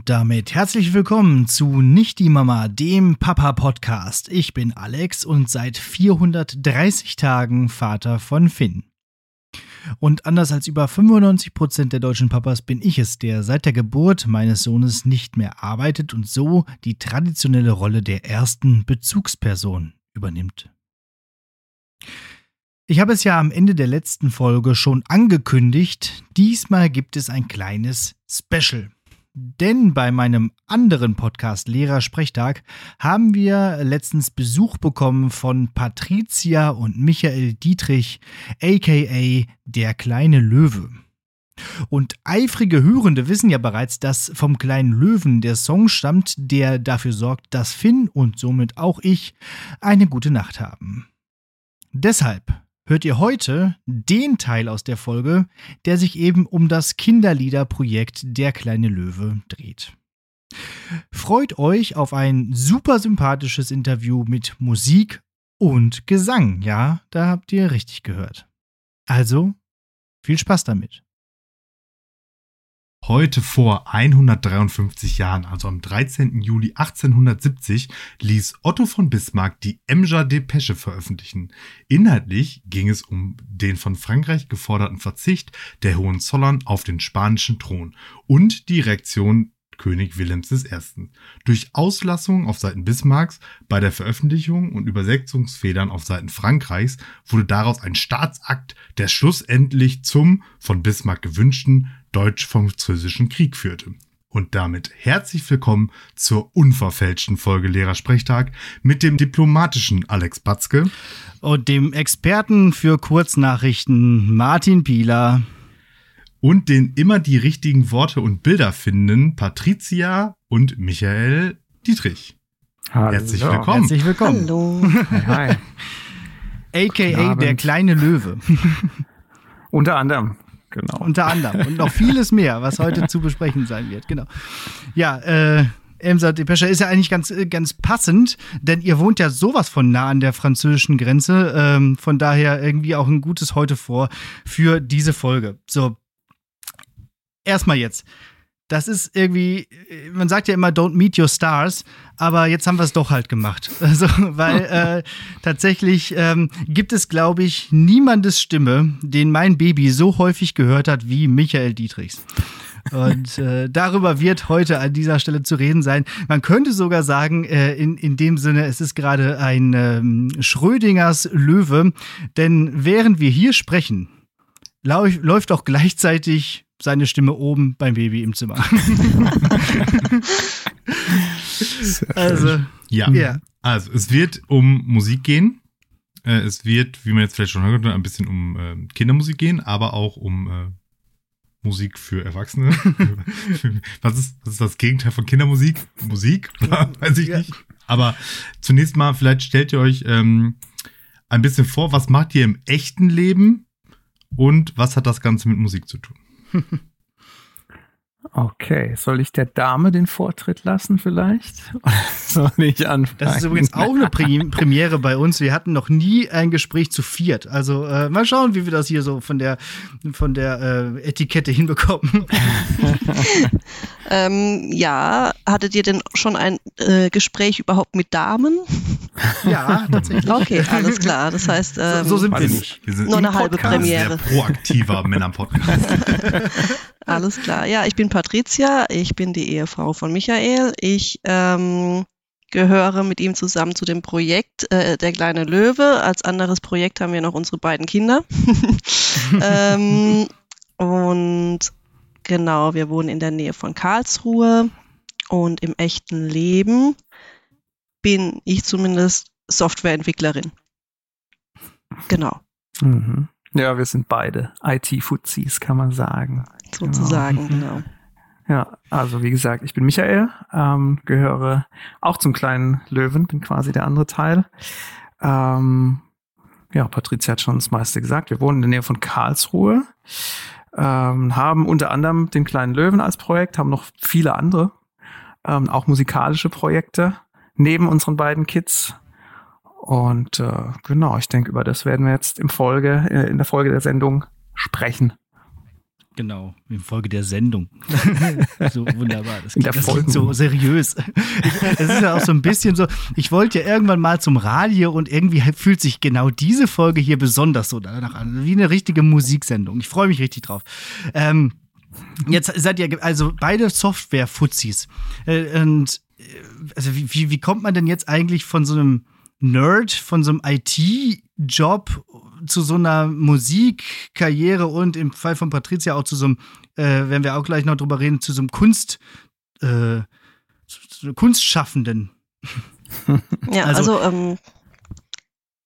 Und damit herzlich willkommen zu Nicht die Mama, dem Papa Podcast. Ich bin Alex und seit 430 Tagen Vater von Finn. Und anders als über 95 Prozent der deutschen Papas bin ich es, der seit der Geburt meines Sohnes nicht mehr arbeitet und so die traditionelle Rolle der ersten Bezugsperson übernimmt. Ich habe es ja am Ende der letzten Folge schon angekündigt, diesmal gibt es ein kleines Special. Denn bei meinem anderen Podcast Lehrersprechtag haben wir letztens Besuch bekommen von Patricia und Michael Dietrich, aka der kleine Löwe. Und eifrige Hörende wissen ja bereits, dass vom kleinen Löwen der Song stammt, der dafür sorgt, dass Finn und somit auch ich eine gute Nacht haben. Deshalb hört ihr heute den Teil aus der Folge, der sich eben um das Kinderliederprojekt Der kleine Löwe dreht. Freut euch auf ein super sympathisches Interview mit Musik und Gesang. Ja, da habt ihr richtig gehört. Also, viel Spaß damit. Heute vor 153 Jahren, also am 13. Juli 1870, ließ Otto von Bismarck die Emger Depesche veröffentlichen. Inhaltlich ging es um den von Frankreich geforderten Verzicht der Hohenzollern auf den spanischen Thron und die Reaktion König Wilhelms I. Durch Auslassungen auf Seiten Bismarcks bei der Veröffentlichung und Übersetzungsfedern auf Seiten Frankreichs wurde daraus ein Staatsakt, der schlussendlich zum von Bismarck gewünschten Deutsch-Französischen Krieg führte. Und damit herzlich willkommen zur unverfälschten Folge Lehrersprechtag mit dem diplomatischen Alex Batzke Und dem Experten für Kurznachrichten Martin Pieler. und den immer die richtigen Worte und Bilder finden Patricia und Michael Dietrich. Hallo. Herzlich willkommen. Herzlich willkommen. Hallo. Hi, hi. AKA der kleine Löwe. Unter anderem, genau. Unter anderem. Und noch vieles mehr, was heute zu besprechen sein wird. Genau. Ja, äh. Emser Depesche ist ja eigentlich ganz, äh, ganz passend, denn ihr wohnt ja sowas von nah an der französischen Grenze. Ähm, von daher irgendwie auch ein gutes Heute vor für diese Folge. So, erstmal jetzt. Das ist irgendwie, man sagt ja immer, don't meet your stars, aber jetzt haben wir es doch halt gemacht. Also, weil äh, tatsächlich ähm, gibt es, glaube ich, niemandes Stimme, den mein Baby so häufig gehört hat wie Michael Dietrichs. Und äh, darüber wird heute an dieser Stelle zu reden sein. Man könnte sogar sagen, äh, in, in dem Sinne, es ist gerade ein ähm, Schrödingers Löwe, denn während wir hier sprechen, läuft auch gleichzeitig seine Stimme oben beim Baby im Zimmer. also, Ja. ja. Also, es wird um Musik gehen. Äh, es wird, wie man jetzt vielleicht schon hört, ein bisschen um äh, Kindermusik gehen, aber auch um äh, Musik für Erwachsene. was, ist, was ist das Gegenteil von Kindermusik? Musik? Weiß ich nicht. Aber zunächst mal, vielleicht stellt ihr euch ähm, ein bisschen vor, was macht ihr im echten Leben und was hat das Ganze mit Musik zu tun? Okay, soll ich der Dame den Vortritt lassen vielleicht? Oder soll ich anfangen? Das ist übrigens auch eine Pre Premiere bei uns. Wir hatten noch nie ein Gespräch zu viert. Also äh, mal schauen, wie wir das hier so von der, von der äh, Etikette hinbekommen. Ähm, ja, hattet ihr denn schon ein äh, Gespräch überhaupt mit Damen? ja, tatsächlich. Okay, alles klar. Das heißt, ähm, so sind wir nicht. Wir sind Nur eine halbe Podcast, Premiere. Sehr proaktiver Männer-Podcast. alles klar. Ja, ich bin Patricia. Ich bin die Ehefrau von Michael. Ich ähm, gehöre mit ihm zusammen zu dem Projekt äh, Der kleine Löwe. Als anderes Projekt haben wir noch unsere beiden Kinder. ähm, und genau, wir wohnen in der Nähe von Karlsruhe. Und im echten Leben bin ich zumindest Softwareentwicklerin. Genau, Mhm. Ja, wir sind beide IT-Fuzis, kann man sagen. sozusagen, genau. Ja, also wie gesagt, ich bin Michael, ähm, gehöre auch zum kleinen Löwen, bin quasi der andere Teil. Ähm, ja, Patricia hat schon das meiste gesagt. Wir wohnen in der Nähe von Karlsruhe, ähm, haben unter anderem den kleinen Löwen als Projekt, haben noch viele andere, ähm, auch musikalische Projekte neben unseren beiden Kids. Und äh, genau, ich denke, über das werden wir jetzt im Folge, äh, in der Folge der Sendung sprechen. Genau, in Folge der Sendung. so wunderbar. Das, In der das klingt so seriös. Es ist ja auch so ein bisschen so, ich wollte ja irgendwann mal zum Radio und irgendwie fühlt sich genau diese Folge hier besonders so danach an. Wie eine richtige Musiksendung. Ich freue mich richtig drauf. Ähm, jetzt seid ihr also beide Software-Fuzis. Äh, und äh, also wie, wie kommt man denn jetzt eigentlich von so einem Nerd, von so einem IT-Job zu so einer Musikkarriere und im Fall von Patricia auch zu so einem, äh, werden wir auch gleich noch drüber reden, zu so einem Kunst, äh, Kunstschaffenden. Ja, Also- also, ähm,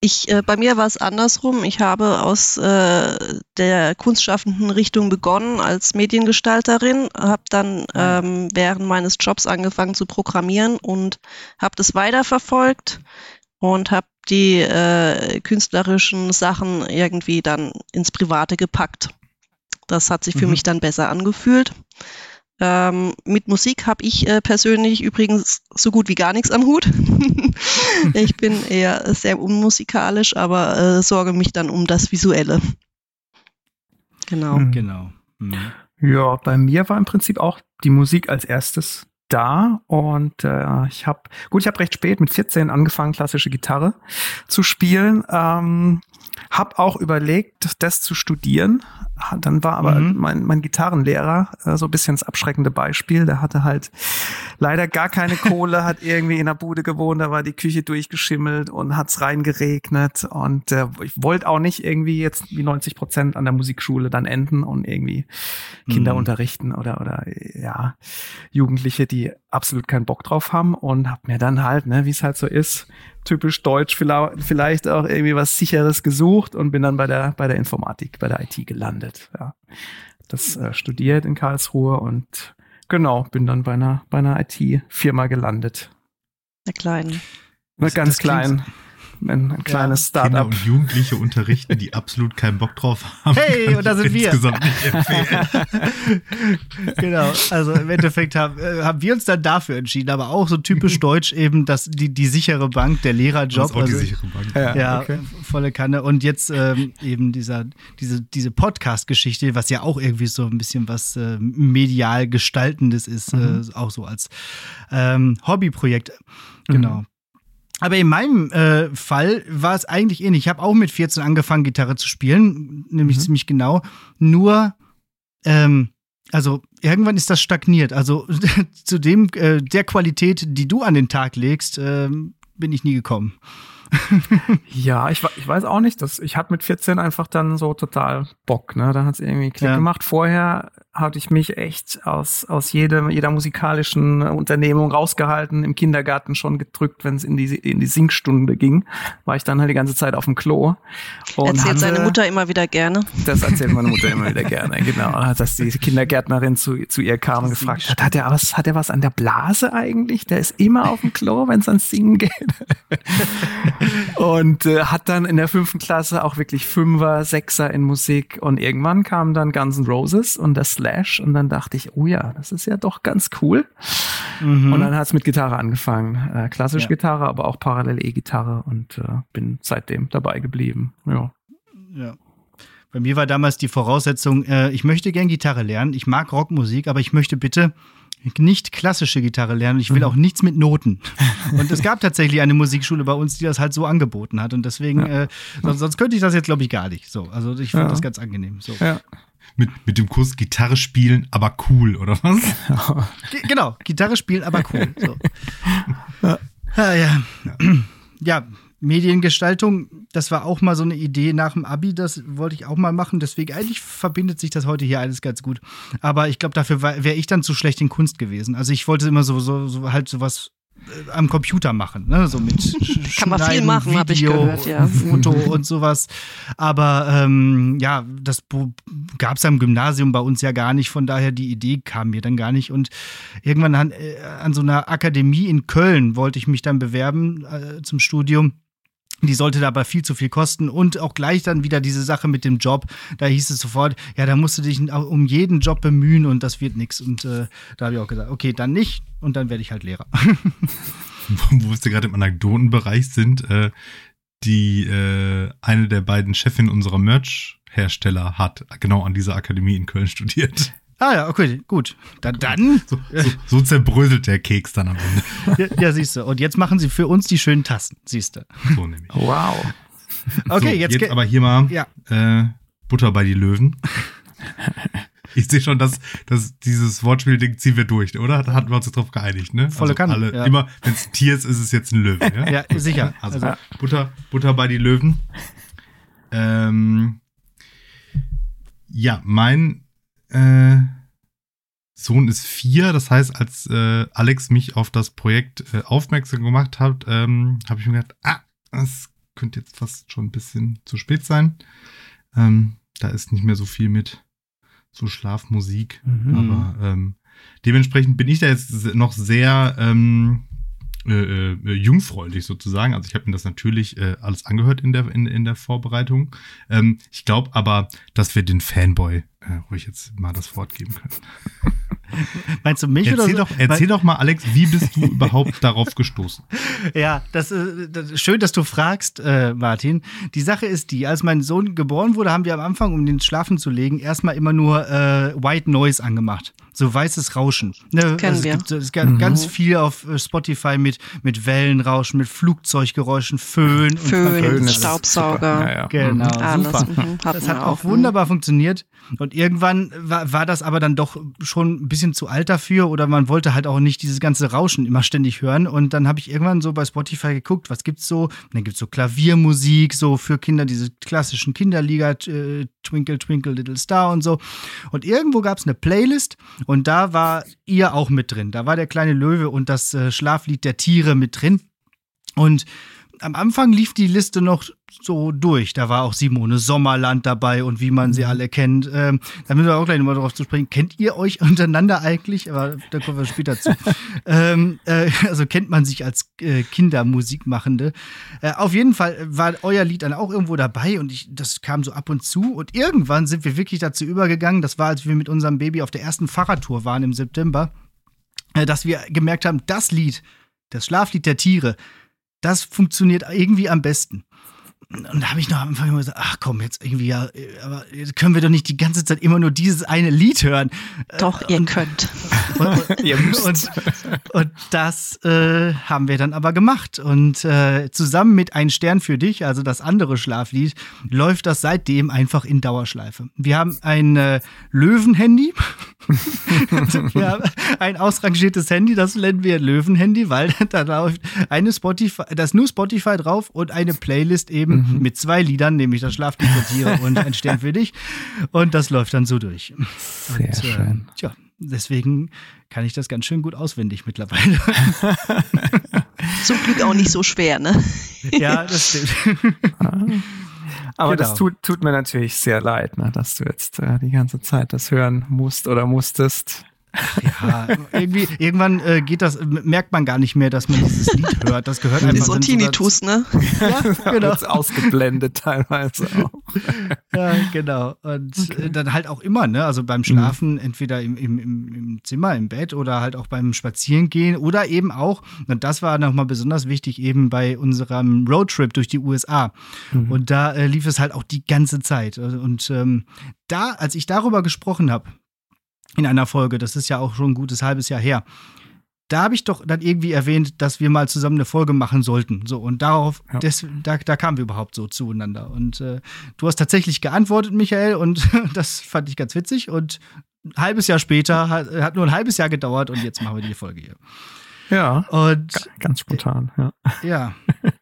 ich, äh, bei mir war es andersrum. Ich habe aus äh, der kunstschaffenden Richtung begonnen als Mediengestalterin, habe dann ähm, während meines Jobs angefangen zu programmieren und habe das weiterverfolgt und habe die äh, künstlerischen Sachen irgendwie dann ins Private gepackt. Das hat sich für Mhm. mich dann besser angefühlt. Ähm, mit Musik habe ich äh, persönlich übrigens so gut wie gar nichts am Hut. ich bin eher sehr unmusikalisch, aber äh, sorge mich dann um das Visuelle. Genau. Mhm. Genau. Mhm. Ja, bei mir war im Prinzip auch die Musik als erstes da und äh, ich habe gut, ich habe recht spät mit 14 angefangen klassische Gitarre zu spielen. Ähm, hab auch überlegt, das zu studieren. Dann war aber Mhm. mein, mein Gitarrenlehrer äh, so ein bisschen das abschreckende Beispiel. Der hatte halt leider gar keine Kohle, hat irgendwie in der Bude gewohnt, da war die Küche durchgeschimmelt und hat's reingeregnet. Und äh, ich wollte auch nicht irgendwie jetzt wie 90 Prozent an der Musikschule dann enden und irgendwie Kinder Mhm. unterrichten oder oder ja Jugendliche, die absolut keinen Bock drauf haben und hab mir dann halt, ne, wie es halt so ist, typisch deutsch vielleicht, vielleicht auch irgendwie was sicheres gesucht und bin dann bei der bei der Informatik, bei der IT gelandet. Ja, das äh, studiert in Karlsruhe und genau bin dann bei einer bei einer IT-Firma gelandet. Der Kleinen. Nur Das- ganz das klingt- klein, ein, ein kleines Kinder Startup. und Jugendliche unterrichten, die absolut keinen Bock drauf haben. Hey, und da sind wir. Insgesamt nicht empfehlen. genau, also im Endeffekt haben, äh, haben wir uns dann dafür entschieden, aber auch so typisch deutsch eben, dass die, die sichere Bank, der Das Lehrerjob. ist auch die also- sichere Bank. Ja. Ja, okay. volle Kanne. Und jetzt ähm, eben dieser, diese, diese Podcast-Geschichte, was ja auch irgendwie so ein bisschen was äh, medial Gestaltendes ist, Mhm. äh, auch so als ähm, Hobbyprojekt. Genau. Mhm. Aber in meinem äh, Fall war es eigentlich ähnlich. Ich habe auch mit 14 angefangen, Gitarre zu spielen, nämlich Mhm. ziemlich genau. Nur, ähm, also irgendwann ist das stagniert. Also zu dem, äh, der Qualität, die du an den Tag legst, ähm, bin ich nie gekommen. Ja, ich, ich weiß auch nicht. Das, ich hatte mit 14 einfach dann so total Bock. Ne? Da hat es irgendwie Klick Ja. gemacht. Vorher hatte ich mich echt aus, aus jedem, jeder musikalischen Unternehmung rausgehalten, im Kindergarten schon gedrückt, wenn es in die, in die Singstunde ging. War ich dann halt die ganze Zeit auf dem Klo. Und Erzählt hatte- seine Mutter immer wieder gerne. Das erzählt meine Mutter immer wieder gerne, genau. Dass die Kindergärtnerin zu, zu ihr kam und gefragt hat, hat er was, hat er was an der Blase eigentlich? Der ist immer auf dem Klo, wenn es ans Singen geht. und äh, hat dann in der fünften Klasse auch wirklich Fünfer, Sechser in Musik und irgendwann kam dann Guns N' Roses und der Slash und dann dachte ich, oh ja, das ist ja doch ganz cool. Mhm. Und dann hat es mit Gitarre angefangen. Äh, klassische Ja. Gitarre, aber auch parallel E-Gitarre und äh, bin seitdem dabei geblieben. Ja. Ja. Bei mir war damals die Voraussetzung, äh, ich möchte gern Gitarre lernen. Ich mag Rockmusik, aber ich möchte bitte nicht klassische Gitarre lernen. Ich will Mhm. auch nichts mit Noten. Und es gab tatsächlich eine Musikschule bei uns, die das halt so angeboten hat. Und deswegen, Ja. äh, sonst, sonst könnte ich das jetzt, glaube ich, gar nicht. So, also ich fand Ja. das ganz angenehm. So. Ja. Mit, mit dem Kurs Gitarre spielen, aber cool, oder was? Ge- Genau, Gitarre spielen, aber cool. So. Ja, ja. ja, Mediengestaltung, das war auch mal so eine Idee nach dem Abi, das wollte ich auch mal machen. Deswegen, eigentlich verbindet sich das heute hier alles ganz gut. Aber ich glaube, dafür wäre ich dann zu schlecht in Kunst gewesen. Also ich wollte immer so, so, so halt sowas äh, am Computer machen, ne? So mit Sch- Kann man viel machen, hab ich gehört, ja. Foto und sowas. Aber ähm, ja, das gab es am Gymnasium bei uns ja gar nicht, von daher die Idee kam mir dann gar nicht. Und irgendwann an, äh, an so einer Akademie in Köln wollte ich mich dann bewerben äh, zum Studium. Die sollte dabei viel zu viel kosten und auch gleich dann wieder diese Sache mit dem Job. Da hieß es sofort, ja, da musst du dich um jeden Job bemühen und das wird nichts. Und äh, da habe ich auch gesagt, okay, dann nicht und dann werde ich halt Lehrer. Wo wir gerade im Anekdotenbereich sind, äh, die äh, eine der beiden Chefin unserer Merch-Hersteller hat genau an dieser Akademie in Köln studiert. Ah ja, okay, gut. Dann, dann. So, so, so zerbröselt der Keks dann am Ende. Ja, ja, siehst du. Und jetzt machen sie für uns die schönen Tassen, siehst du. So nämlich. Wow. Okay, so, jetzt, jetzt aber hier mal Ja. äh, Butter bei die Löwen. Ich sehe schon, dass, dass dieses Wortspiel-Ding ziehen wir durch, oder? Da hatten wir uns drauf geeinigt, ne? Volle Kanne, Alle, ja. Immer, wenn es ein Tier ist, ist es jetzt ein Löwe, ja? Ja, sicher. Also, Also, Butter, Butter bei die Löwen. Ähm, ja, mein äh, Sohn ist vier. Das heißt, als äh, Alex mich auf das Projekt äh, aufmerksam gemacht hat, ähm, habe ich mir gedacht, ah, das könnte jetzt fast schon ein bisschen zu spät sein. Ähm, da ist nicht mehr so viel mit so Schlafmusik. Mhm. Aber ähm, dementsprechend bin ich da jetzt noch sehr ähm, äh, äh, jungfräulich sozusagen. Also ich habe mir das natürlich äh, alles angehört in der, in, in der Vorbereitung. Ähm, ich glaube aber, dass wir den Fanboy äh, ruhig jetzt mal das Wort geben können. meinst du mich Erzähl, oder so? doch, erzähl doch mal, Alex, wie bist du überhaupt darauf gestoßen? Ja, das, äh, das schön, dass du fragst, äh, Martin. Die Sache ist die, als mein Sohn geboren wurde, haben wir am Anfang, um den schlafen zu legen, erstmal immer nur äh, White Noise angemacht. So weißes Rauschen. Ne? Kennen es wir. gibt, es gibt ganz viel auf äh, Spotify mit, mit Wellenrauschen, mit Flugzeuggeräuschen, Föhn. Föhn, das. Staubsauger. Ja, ja. Genau, Alles. super. Mhm, Das hat auch Mhm. wunderbar funktioniert. Und irgendwann war, war das aber dann doch schon ein bisschen zu alt dafür oder man wollte halt auch nicht dieses ganze Rauschen immer ständig hören. Und dann habe ich irgendwann so bei Spotify geguckt, was gibt's so? Und dann gibt's so Klaviermusik, so für Kinder, diese klassischen Kinderliga, äh, Twinkle, Twinkle, Little Star und so. Und irgendwo gab's eine Playlist und da war ihr auch mit drin. Da war der kleine Löwe und das äh, Schlaflied der Tiere mit drin. Und am Anfang lief die Liste noch so durch. Da war auch Simone Sommerland dabei und wie man sie alle kennt. Ähm, da müssen wir auch gleich nochmal drauf zu sprechen. Kennt ihr euch untereinander eigentlich? Aber da kommen wir später zu. ähm, äh, also kennt man sich als äh, Kindermusikmachende. Äh, auf jeden Fall war euer Lied dann auch irgendwo dabei und ich, das kam so ab und zu. Und irgendwann sind wir wirklich dazu übergegangen. Das war, als wir mit unserem Baby auf der ersten Fahrradtour waren im September, äh, dass wir gemerkt haben, das Lied, das Schlaflied der Tiere, das funktioniert irgendwie am besten. Und da habe ich noch am Anfang immer gesagt, ach komm, jetzt irgendwie, ja, aber können wir doch nicht die ganze Zeit immer nur dieses eine Lied hören. Doch, ihr könnt. Und, und, Ihr müsst. und, und das äh, haben wir dann aber gemacht. Und äh, zusammen mit Ein Stern für dich, also das andere Schlaflied, läuft das seitdem einfach in Dauerschleife. Wir haben ein äh, Löwen-Handy. wir haben ein ausrangiertes Handy, das nennen wir Löwen-Handy, weil da läuft eine Spotify, da ist nur Spotify drauf und eine Playlist eben mit zwei Liedern, nämlich das Schlaflied der Tiere und Ein Stern für dich. Und das läuft dann so durch. Sehr Und, schön. Äh, tja, deswegen kann ich das ganz schön gut auswendig mittlerweile. Zum Glück auch nicht so schwer, ne? ja, das stimmt. Aber Genau. das tut, tut mir natürlich sehr leid, ne, dass du jetzt äh, die ganze Zeit das hören musst oder musstest. Ja, irgendwie, irgendwann äh, geht das, merkt man gar nicht mehr, dass man dieses Lied hört. Das gehört einfach Ist so Tinnitus, ne? Ja, genau. Wird's ausgeblendet teilweise auch. Ja, genau. Und äh, dann halt auch immer, ne? Also beim Schlafen, entweder im, im, im, im Zimmer, im Bett oder halt auch beim Spazierengehen oder eben auch, und das war nochmal besonders wichtig, eben bei unserem Roadtrip durch die USA. Und da äh, lief es halt auch die ganze Zeit. Und ähm, da, als ich darüber gesprochen habe, in einer Folge, das ist ja auch schon ein gutes halbes Jahr her, da habe ich doch dann irgendwie erwähnt, dass wir mal zusammen eine Folge machen sollten. So, und darauf, Ja. des, da, da kamen wir überhaupt so zueinander. Und äh, du hast tatsächlich geantwortet, Michael, und das fand ich ganz witzig. Und ein halbes Jahr später, hat, hat nur ein halbes Jahr gedauert und jetzt machen wir die Folge hier. Ja, Und ganz spontan. Ja. ja.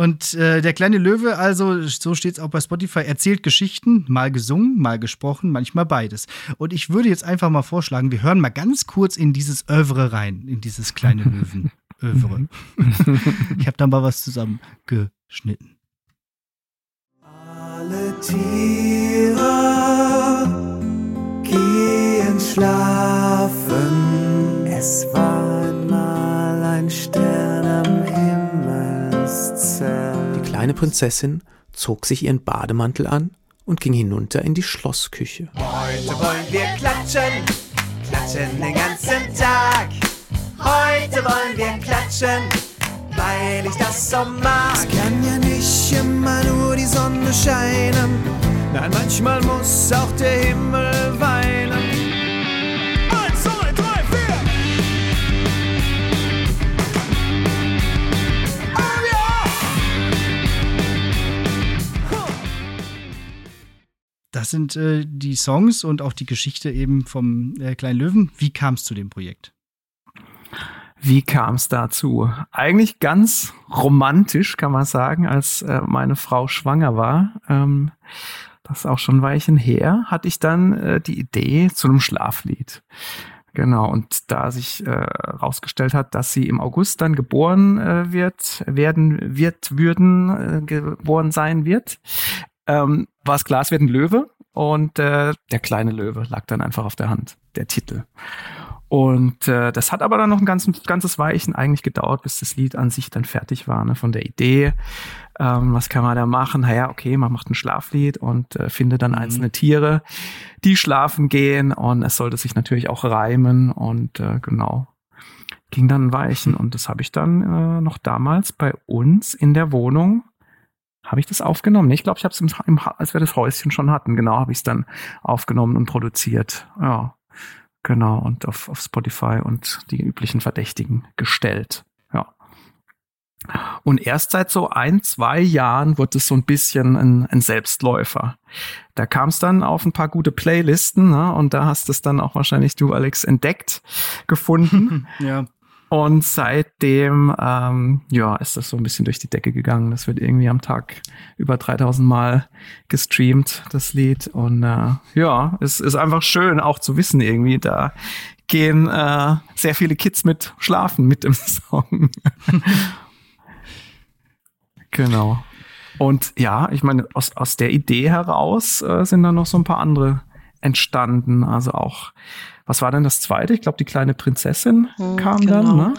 Und äh, der kleine Löwe, also so steht es auch bei Spotify, erzählt Geschichten, mal gesungen, mal gesprochen, manchmal beides. Und ich würde jetzt einfach mal vorschlagen, wir hören mal ganz kurz in dieses Övre rein, in dieses kleine Löwen. Övre. ich habe da mal was zusammengeschnitten. Alle Tiere gehen schlafen. Es war einmal ein Stern. Die kleine Prinzessin zog sich ihren Bademantel an und ging hinunter in die Schlossküche. Heute wollen wir klatschen, klatschen den ganzen Tag. Heute wollen wir klatschen, weil ich das so mag. Es kann ja nicht immer nur die Sonne scheinen. Nein, manchmal muss auch der Himmel weinen. Das sind äh, die Songs und auch die Geschichte eben vom äh, kleinen Löwen. Wie kam es zu dem Projekt? Wie kam es dazu? Eigentlich ganz romantisch, kann man sagen, als äh, meine Frau schwanger war. Ähm, das ist auch schon ein Weilchen her, hatte ich dann äh, die Idee zu einem Schlaflied. Genau, und da sich äh, hat, dass sie im August dann geboren äh, wird, werden, wird, würden, äh, geboren sein wird, ähm, war es klar, es wird ein Löwe. Und äh, der kleine Löwe lag dann einfach auf der Hand, der Titel. Und äh, das hat aber dann noch ein ganzes, ganzes Weichen eigentlich gedauert, bis das Lied an sich dann fertig war, ne, von der Idee. Ähm, was kann man da machen? Naja, okay, man macht ein Schlaflied und äh, findet dann Mhm. einzelne Tiere, die schlafen gehen und es sollte sich natürlich auch reimen und äh, genau. Ging dann ein Weichen und das habe ich dann äh, noch damals bei uns in der Wohnung habe ich das aufgenommen. Ich glaube, ich habe es, als wir das Häuschen schon hatten, genau, habe ich es dann aufgenommen und produziert. Ja, genau, und auf, auf Spotify und die üblichen Verdächtigen gestellt. Ja. Und erst seit so ein, zwei Jahren wird es so ein bisschen ein, ein Selbstläufer. Da kam es dann auf ein paar gute Playlisten, ne? und da hast es dann auch wahrscheinlich du, Alex, entdeckt, gefunden. ja. Und seitdem, ähm, ja, ist das so ein bisschen durch die Decke gegangen. Das wird irgendwie am Tag über 3000 Mal gestreamt, das Lied. Und äh, ja, es ist einfach schön auch zu wissen irgendwie, da gehen äh, sehr viele Kids mit schlafen mit dem Song. genau. Und ja, ich meine, aus, aus der Idee heraus äh, sind dann noch so ein paar andere entstanden. Also auch, was war denn das zweite? Ich glaube, die kleine Prinzessin Hm, kam genau. dann, ne?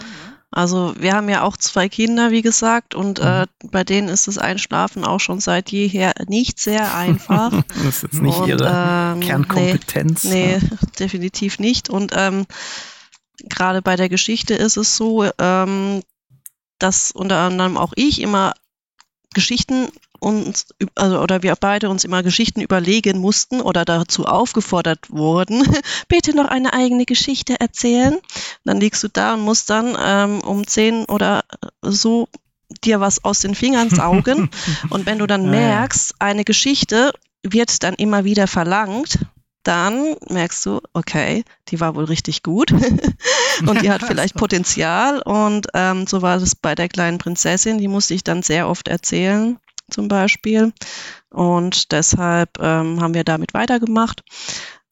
Also wir haben ja auch zwei Kinder, wie gesagt, und äh, bei denen ist das Einschlafen auch schon seit jeher nicht sehr einfach. Das ist jetzt nicht Und, ihre ähm, Kernkompetenz. Nee, ne? definitiv nicht. Und ähm, gerade bei der Geschichte ist es so, ähm, dass unter anderem auch ich immer Geschichten uns, also, oder wir beide uns immer Geschichten überlegen mussten oder dazu aufgefordert wurden, bitte noch eine eigene Geschichte erzählen. Dann liegst du da und musst dann ähm, um zehn oder so dir was aus den Fingern saugen. und wenn du dann ja. merkst, eine Geschichte wird dann immer wieder verlangt, dann merkst du, okay, die war wohl richtig gut und die hat vielleicht Potenzial. Und ähm, so war das bei der kleinen Prinzessin, die musste ich dann sehr oft erzählen, zum Beispiel. Und deshalb ähm, haben wir damit weitergemacht.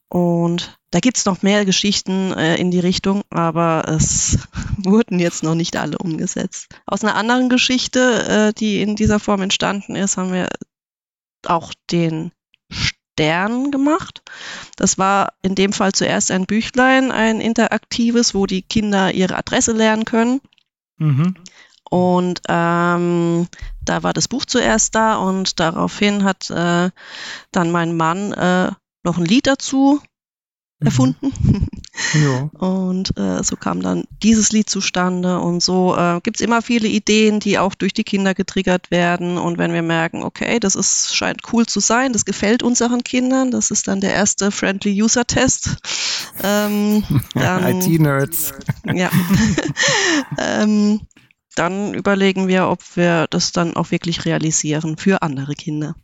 Und da gibt's noch mehr Geschichten äh, in die Richtung, aber es wurden jetzt noch nicht alle umgesetzt. Aus einer anderen Geschichte, äh, die in dieser Form entstanden ist, haben wir auch den Stern gemacht. Das war in dem Fall zuerst ein Büchlein, ein interaktives, wo die Kinder ihre Adresse lernen können. Mhm. Und ähm, da war das Buch zuerst da und daraufhin hat äh, dann mein Mann äh, noch ein Lied dazu erfunden. Ja. Und äh, so kam dann dieses Lied zustande. Und so äh, gibt's immer viele Ideen, die auch durch die Kinder getriggert werden. Und wenn wir merken, okay, das ist, scheint cool zu sein, das gefällt unseren Kindern, das ist dann der erste Friendly User Test. Ähm, IT-Nerds. ja. ähm, dann überlegen wir, ob wir das dann auch wirklich realisieren für andere Kinder.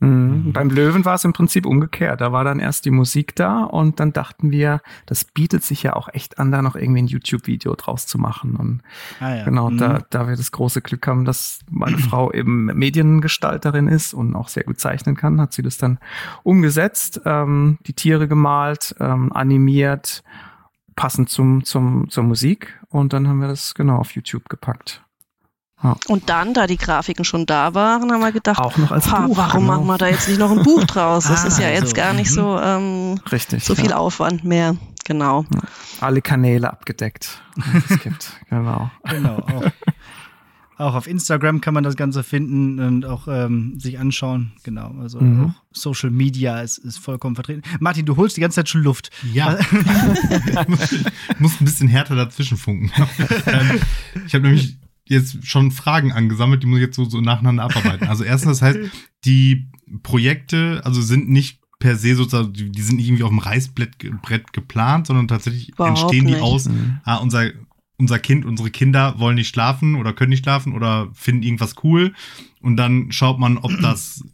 Mhm. Beim Löwen war es im Prinzip umgekehrt. Da war dann erst die Musik da und dann dachten wir, das bietet sich ja auch echt an, da noch irgendwie ein YouTube-Video draus zu machen. Und Ah, ja. genau, Mhm. da, da wir das große Glück haben, dass meine Frau eben Mediengestalterin ist und auch sehr gut zeichnen kann, hat sie das dann umgesetzt, ähm, die Tiere gemalt, ähm, animiert, passend zum, zum, zur Musik. Und dann haben wir das genau auf YouTube gepackt. Und dann, da die Grafiken schon da waren, haben wir gedacht, Auch noch als ha, Buch, warum genau. machen wir da jetzt nicht noch ein Buch draus? Das Ah, ist ja jetzt so, gar nicht mhm. so, ähm, Richtig. so viel ja. Aufwand mehr. Genau. Alle Kanäle abgedeckt. die Es gibt, genau. Genau. Auch, auch auf Instagram kann man das Ganze finden und auch ähm, sich anschauen. Genau. Also Mhm. auch Social Media ist, ist vollkommen vertreten. Martin, du holst die ganze Zeit schon Luft. Ja. ich muss ein bisschen härter dazwischen funken. ähm, ich habe nämlich jetzt schon Fragen angesammelt, die muss ich jetzt so, so nacheinander abarbeiten. Also erstens, das heißt, die Projekte, also sind nicht per se sozusagen, die sind nicht irgendwie auf dem Reißbrett ge- Brett geplant, sondern tatsächlich Überhaupt entstehen die nicht. aus, Mhm. ah, unser, unser Kind, unsere Kinder wollen nicht schlafen oder können nicht schlafen oder finden irgendwas cool. Und dann schaut man, ob das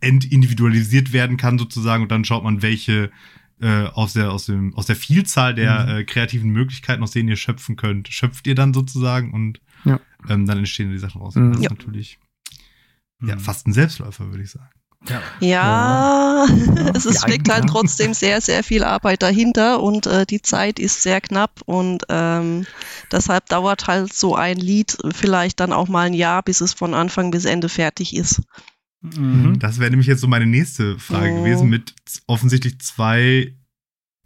entindividualisiert werden kann sozusagen und dann schaut man, welche äh, aus der aus dem aus der Vielzahl der Mhm. äh, kreativen Möglichkeiten, aus denen ihr schöpfen könnt, schöpft ihr dann sozusagen und Ja. ähm, dann entstehen die Sachen raus. Mhm. Das ist Ja. natürlich ja, Mhm. fast ein Selbstläufer, würde ich sagen. Ja, es ist, Ja, steckt halt ja. trotzdem sehr, sehr viel Arbeit dahinter und äh, die Zeit ist sehr knapp und ähm, deshalb dauert halt so ein Lied vielleicht dann auch mal ein Jahr, bis es von Anfang bis Ende fertig ist. Mhm. Das wäre nämlich jetzt so meine nächste Frage Oh. gewesen mit offensichtlich zwei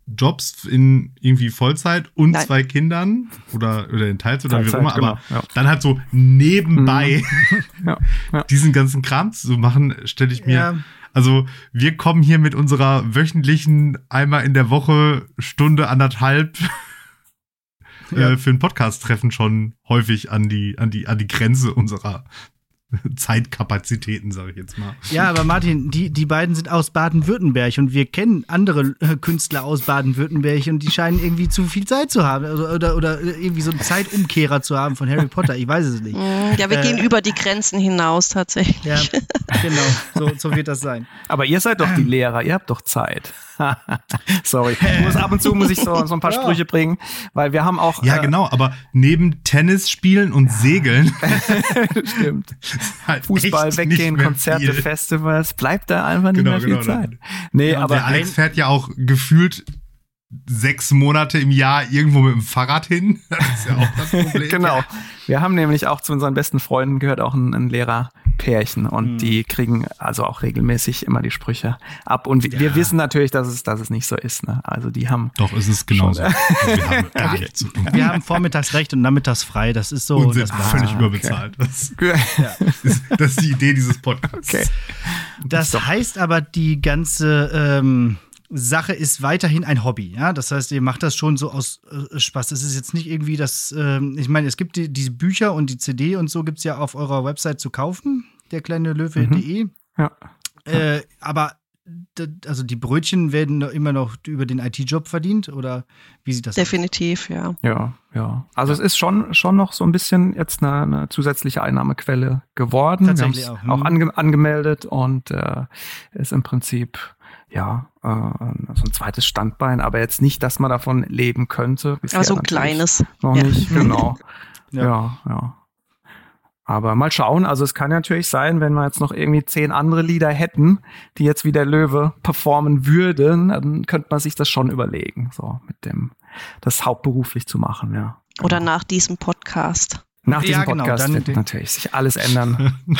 Jobs in irgendwie Vollzeit und Nein. zwei Kindern oder oder in Teilzeit oder wie auch immer, genau, aber ja. dann halt so nebenbei Ja, ja. diesen ganzen Kram zu machen, stelle ich mir Ja, Also, wir kommen hier mit unserer wöchentlichen einmal in der Woche Stunde anderthalb Ja. äh, für ein Podcast-Treffen schon häufig an die, an die, an die Grenze unserer Zeitkapazitäten, sage ich jetzt mal. ja, aber Martin, die, die beiden sind aus Baden-Württemberg und wir kennen andere äh, Künstler aus Baden-Württemberg und die scheinen irgendwie zu viel Zeit zu haben oder, oder, oder irgendwie so einen Zeitumkehrer zu haben von Harry Potter. Ich weiß es nicht. Mm, Ja, wir Äh, gehen über die Grenzen hinaus tatsächlich. Ja, genau, so, so wird das sein. Aber ihr seid doch die Lehrer, ihr habt doch Zeit. Sorry. Muss ab und zu muss ich so, so ein paar Ja. Sprüche bringen, weil wir haben auch. Ja, äh, genau, aber neben Tennis spielen und Segeln Stimmt. halt Fußball weggehen, Konzerte, viel. Festival, bleibt da einfach nicht Genau, mehr viel genau, Zeit. Nee, Ja, und aber Der Alex fährt ja auch gefühlt sechs Monate im Jahr irgendwo mit dem Fahrrad hin. Das ist ja auch das Problem. genau. Wir haben nämlich auch zu unseren besten Freunden gehört auch ein, ein Lehrerpärchen und Mhm. die kriegen also auch regelmäßig immer die Sprüche ab. Und wir, wir Ja. wissen natürlich, dass es, dass es nicht so ist. Ne? Also die haben Doch, es ist genauso. Also wir haben gar nichts zu tun. Wir haben vormittags recht und nachmittags frei. Das ist so. und das sind war's. völlig Ah, überbezahlt. Das, ja. ist, das ist die Idee dieses Podcasts. Okay. Das heißt aber, die ganze ähm, Sache ist weiterhin ein Hobby. Ja? Das heißt, ihr macht das schon so aus äh, Spaß. Es ist jetzt nicht irgendwie das, ähm, ich meine, es gibt die, diese Bücher und die CD und so gibt es ja auf eurer Website zu kaufen, der kleine Löwe.de. Ja. Äh, aber also die Brötchen werden immer noch über den IT-Job verdient oder wie sieht das aus? Definitiv, ja. Ja, ja. Also es ist schon, schon noch so ein bisschen jetzt eine, eine zusätzliche Einnahmequelle geworden. Tatsächlich Wir auch, auch mhm. ange angemeldet und äh, ist im Prinzip ja äh, so ein zweites Standbein, aber jetzt nicht, dass man davon leben könnte. Aber so ein kleines. Noch Ja. nicht, genau. Ja. ja. ja, Aber mal schauen, also es kann ja natürlich sein, wenn wir jetzt noch irgendwie zehn andere Lieder hätten, die jetzt wie der Löwe performen würden, dann könnte man sich das schon überlegen, so mit dem, das hauptberuflich zu machen, ja. Oder nach diesem Podcast. Nach diesem Ja, genau, Podcast wird natürlich sich alles ändern.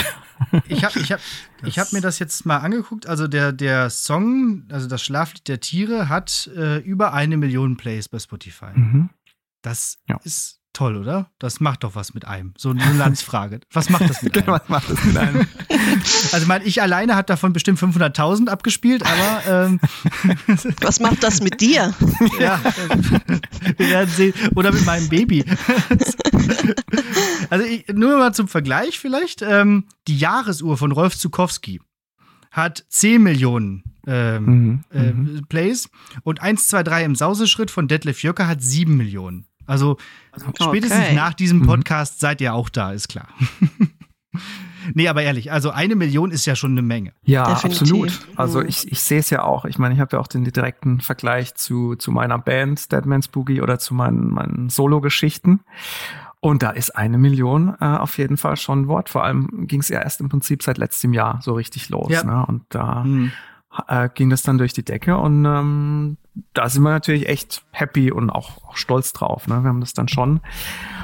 Ich habe ich hab, ich hab mir das jetzt mal angeguckt. Also der, der Song, also das Schlaflied der Tiere, hat äh, über eine Million Plays bei Spotify. mhm. Das Ja. ist toll, oder? Das macht doch was mit einem. So eine Landsfrage. Was macht das mit einem? Was macht das mit einem? Also ich meine, ich alleine hat davon bestimmt 500.000 abgespielt, aber ähm, Was macht das mit dir? ja, wir werden sehen. Oder mit meinem Baby. Also ich, nur mal zum Vergleich vielleicht. Ähm, die Jahresuhr von Rolf Zukowski hat 10 Millionen ähm, Mhm. äh, Mhm. Plays und 1, 2, 3 im Sauseschritt von Detlef Jöcker hat 7 Millionen. Also spätestens Okay. nach diesem Mhm. Podcast seid ihr auch da, ist klar. nee, aber ehrlich, also eine Million ist ja schon eine Menge. Ja, Definitiv. absolut. Also Mhm. ich, ich sehe es ja auch. Ich meine, ich habe ja auch den direkten Vergleich zu, zu meiner Band Deadman's Boogie oder zu meinen, meinen Solo-Geschichten. Und da ist eine Million äh, auf jeden Fall schon ein Wort. Vor allem ging es ja erst im Prinzip seit letztem Jahr so richtig los. Ja. Ne? Und da Hm. Äh, ging das dann durch die Decke und ähm, da sind wir natürlich echt happy und auch, auch stolz drauf. Ne? Wir haben das dann schon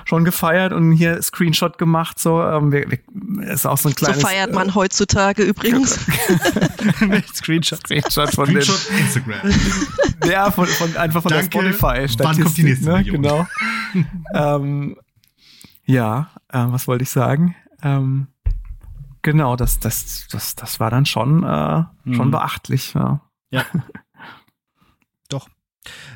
schon gefeiert und hier Screenshot gemacht. So, ähm, wir, wir, ist auch so ein kleines. So feiert man äh, heutzutage übrigens. Screenshot. Screenshot von Screenshot den, Instagram. Ja, von, von einfach von Danke. der Spotify. Wann kommt die nächste ne? Million? Genau. ähm, ja, äh, was wollte ich sagen? Ähm, genau, das, das, das, das war dann schon, äh, schon Mhm. beachtlich. Ja. Ja. Doch.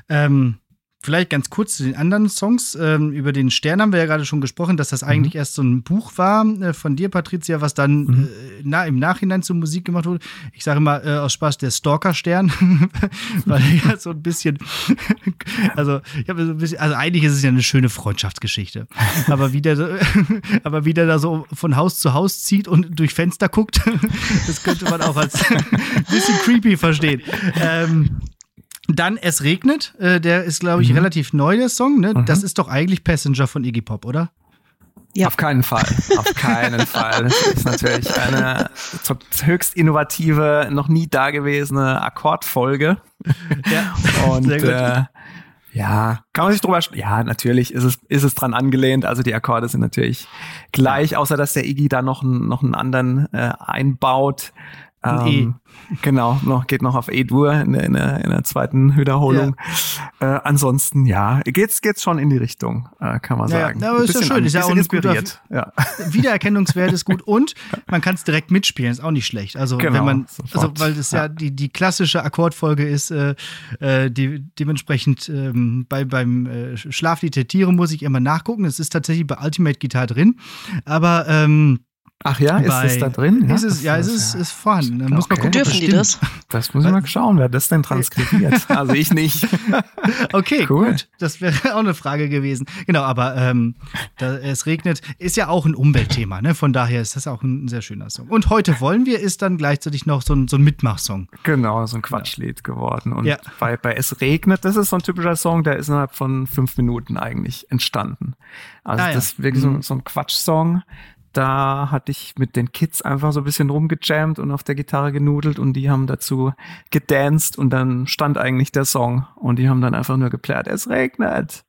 Ähm, vielleicht ganz kurz zu den anderen Songs. Ähm, über den Stern haben wir ja gerade schon gesprochen, dass das eigentlich erst so ein Buch war äh, von dir, Patricia, was dann Mhm. äh, na, im Nachhinein zur Musik gemacht wurde. Ich sage mal äh, aus Spaß der Stalker-Stern, weil er ja so ein bisschen, also ich habe so ein bisschen, also eigentlich ist es ja eine schöne Freundschaftsgeschichte. Aber wie der, so- aber wie der da so von Haus zu Haus zieht und durch Fenster guckt, das könnte man auch als ein bisschen creepy verstehen. Ähm, dann Es regnet, äh, der ist, glaube ich, Mhm. relativ neu, der Song. Ne? Mhm. Das ist doch eigentlich Passenger von Iggy Pop, oder? Ja. Auf keinen Fall. Auf keinen Fall. Das ist natürlich eine höchst innovative, noch nie dagewesene Akkordfolge. Ja, Und Sehr gut. äh, ja, kann man sich drüber. Ja, natürlich ist es, ist es dran angelehnt. Also die Akkorde sind natürlich gleich, außer dass der Iggy da noch, einen- noch einen anderen äh, einbaut. Ein E. Genau, noch, geht noch auf E-Dur in, der- in, in der zweiten Wiederholung. Äh, ansonsten, ja, geht's, geht's schon in die Richtung, äh, kann man Ja, ja. sagen. Ja, aber ist ja schön, ist ja auch ein guter- inspiriert. Ja. Wiedererkennungswert ist gut und man kann es direkt mitspielen, ist auch nicht schlecht. Also Genau, wenn man, sofort. also weil das ja, Ja. die, die klassische Akkordfolge ist, äh, äh, die, dementsprechend ähm, bei, beim äh, Schlaflied der Tiere muss ich immer nachgucken. Das ist tatsächlich bei Ultimate Guitar drin, aber ähm, Ach ja, ist bei, es da drin? ist es, das ja, es ist, ist vorhanden. Da muss man Okay. gucken, Dürfen es die das? Das muss ich mal schauen, wer das denn transkribiert. also ich nicht. Okay, Cool. gut. Das wäre auch eine Frage gewesen. Genau, aber ähm, da, es regnet, ist ja auch ein Umweltthema, ne? Von daher ist das auch ein sehr schöner Song. Und heute wollen wir ist dann gleichzeitig noch so ein, so ein Mitmachsong. Genau, so ein Quatschlied geworden. Und Ja. bei, bei Es regnet, das ist so ein typischer Song, der ist innerhalb von fünf Minuten eigentlich entstanden. Also Ah, ja. das ist wirklich so, Mhm. so ein Quatschsong. Da hatte ich mit den Kids einfach so ein bisschen rumgejammt und auf der Gitarre genudelt und die haben dazu gedanced und dann stand eigentlich der Song und die haben dann einfach nur geplärt, es regnet.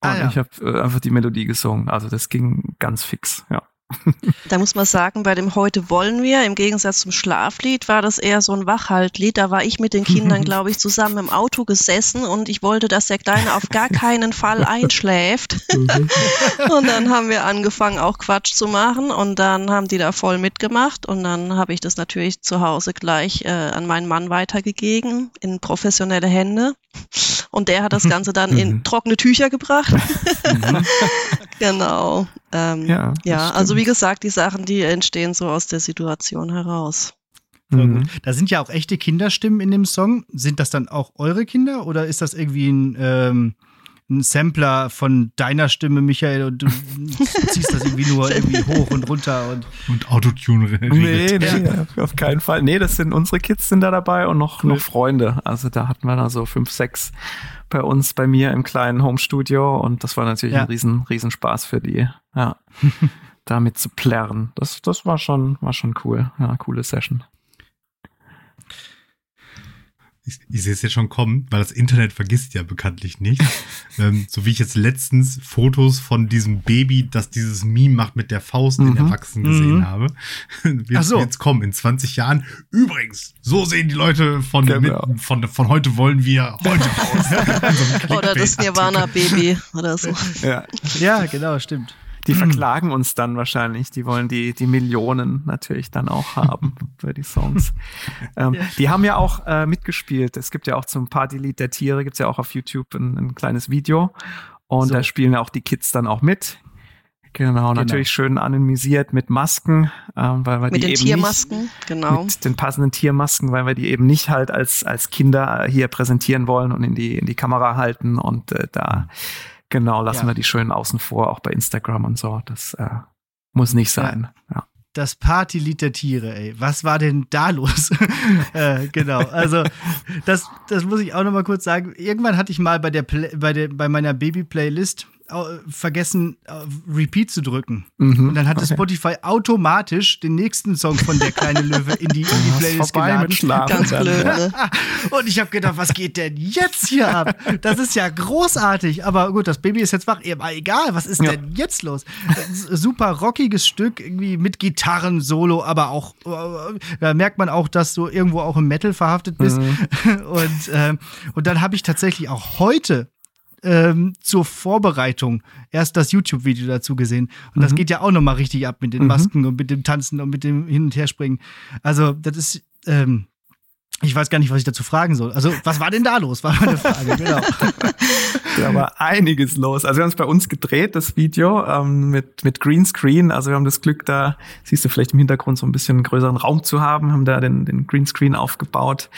Und Ah, ja. ich habe äh, einfach die Melodie gesungen. Also das ging ganz fix, ja. Da muss man sagen, bei dem Heute wollen wir, im Gegensatz zum Schlaflied, war das eher so ein Wachhaltlied. Da war ich mit den Kindern, glaube ich, zusammen im Auto gesessen und ich wollte, dass der Kleine auf gar keinen Fall einschläft. und dann haben wir angefangen, auch Quatsch zu machen und dann haben die da voll mitgemacht und dann habe ich das natürlich zu Hause gleich äh, an meinen Mann weitergegeben in professionelle Hände. Und der hat das Ganze dann in Mhm. trockene Tücher gebracht. genau. Ähm, Ja, ja, also wie gesagt, die Sachen, die entstehen so aus der Situation heraus. Mhm. Da sind ja auch echte Kinderstimmen in dem Song. Sind das dann auch eure Kinder oder ist das irgendwie ein, ähm, ein Sampler von deiner Stimme, Michael, und du ziehst das irgendwie nur irgendwie hoch und runter und Und Autotune redet. Nee, nee, auf keinen Fall. Nee, das sind unsere Kids sind da dabei und noch, noch Freunde. Also da hatten wir da so fünf, sechs bei uns, bei mir im kleinen Homestudio und das war natürlich Ja. ein riesen, riesen Spaß für die, ja, damit zu plärren. Das, das war schon, war schon cool. Ja, coole Session. Ich, ich sehe es jetzt schon kommen, weil das Internet vergisst ja bekanntlich nicht. ähm, so wie ich jetzt letztens Fotos von diesem Baby, das dieses Meme macht mit der Faust in Mhm. Erwachsenen gesehen Mhm. habe. Wird Ach so. jetzt kommen in 20 Jahren. Übrigens, so sehen die Leute von, Genau. mit, von, von heute wollen wir heute aus. So Oder das. Nirvana-Baby oder so. Ja. ja, genau, stimmt. Die verklagen uns dann wahrscheinlich. Die wollen die, die Millionen natürlich dann auch haben für die Songs. ähm, Die haben ja auch äh, mitgespielt. Es gibt ja auch zum Partylied der Tiere, gibt's ja auch auf YouTube ein, ein kleines Video. Und So. da spielen ja auch die Kids dann auch mit. Genau, natürlich schön anonymisiert mit Masken, ähm, weil wir Mit die den eben Tiermasken, nicht, genau. mit den passenden Tiermasken, weil wir die eben nicht halt als als Kinder hier präsentieren wollen und in die in die Kamera halten und äh, da genau lassen Ja. wir die schön außen vor, auch bei Instagram und so. Das äh, muss nicht sein. Ja. Das Partylied der Tiere, ey. Was war denn da los? äh, genau. Also, das, das muss ich auch noch mal kurz sagen. Irgendwann hatte ich mal bei der, Play, bei der bei meiner Baby-Playlist vergessen, äh, Repeat zu drücken. Mhm. Und dann hatte Okay. Spotify automatisch den nächsten Song von der kleine Löwe in die, in die ist Playlist geladen. mit Schlafen Ganz dann. blöd, ne? Und ich habe gedacht, was geht denn jetzt hier ab? Das ist ja großartig. Aber gut, das Baby ist jetzt wach. Aber egal, was ist Ja. denn jetzt los? Super rockiges Stück, irgendwie mit Gitarren, Solo, aber auch, äh, da merkt man auch, dass du irgendwo auch im Metal verhaftet bist. Mhm. Und, ähm, und dann habe ich tatsächlich auch heute ähm, zur Vorbereitung erst das YouTube-Video dazu gesehen. Und das Mhm. geht ja auch nochmal richtig ab mit den Mhm. Masken und mit dem Tanzen und mit dem Hin- und Herspringen. Also, das ist, ähm, ich weiß gar nicht, was ich dazu fragen soll. Also, was war denn da los? War meine Frage, genau. Da war einiges los. Also wir haben es bei uns gedreht, das Video, ähm, mit, mit Greenscreen. Also wir haben das Glück, da siehst du vielleicht im Hintergrund so ein bisschen einen größeren Raum zu haben, haben da den, den Greenscreen aufgebaut.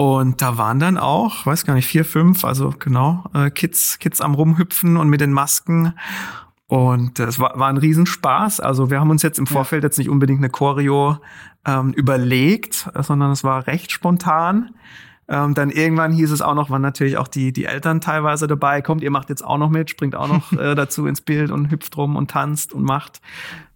Und da waren dann auch, weiß gar nicht, vier, fünf, also genau, äh, Kids, Kids am Rumhüpfen und mit den Masken. Und es war, war ein Riesenspaß. Also wir haben uns jetzt im Vorfeld jetzt nicht unbedingt eine Choreo ähm, überlegt, sondern es war recht spontan. Ähm, dann irgendwann hieß es auch noch, waren natürlich auch die, die Eltern teilweise dabei. Kommt, ihr macht jetzt auch noch mit, springt auch noch äh, dazu ins Bild und hüpft rum und tanzt und macht.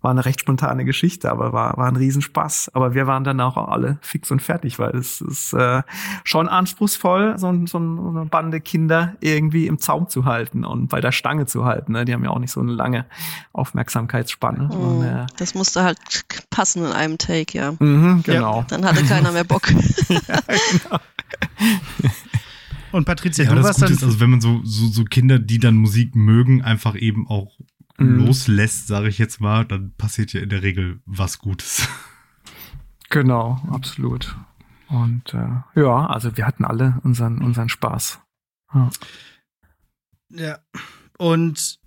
War eine recht spontane Geschichte, aber war, war ein Riesenspaß. Aber wir waren dann auch alle fix und fertig, weil es ist äh, schon anspruchsvoll, so, ein- so ein- so eine Bande Kinder irgendwie im Zaum zu halten und bei der Stange zu halten. Ne? Die haben ja auch nicht so eine lange Aufmerksamkeitsspanne. Und, äh, Mhm. Das musste halt passen in einem Take, ja. mhm, genau. Dann hatte keiner mehr Bock. Und Patricia, Ja, du das warst dann. ist, also wenn man so, so, so Kinder, die dann Musik mögen, einfach eben auch Mhm. loslässt, sage ich jetzt mal, dann passiert ja in der Regel was Gutes. Genau, absolut. Und äh, ja, also wir hatten alle unseren, unseren Spaß. Ja. ja. Und.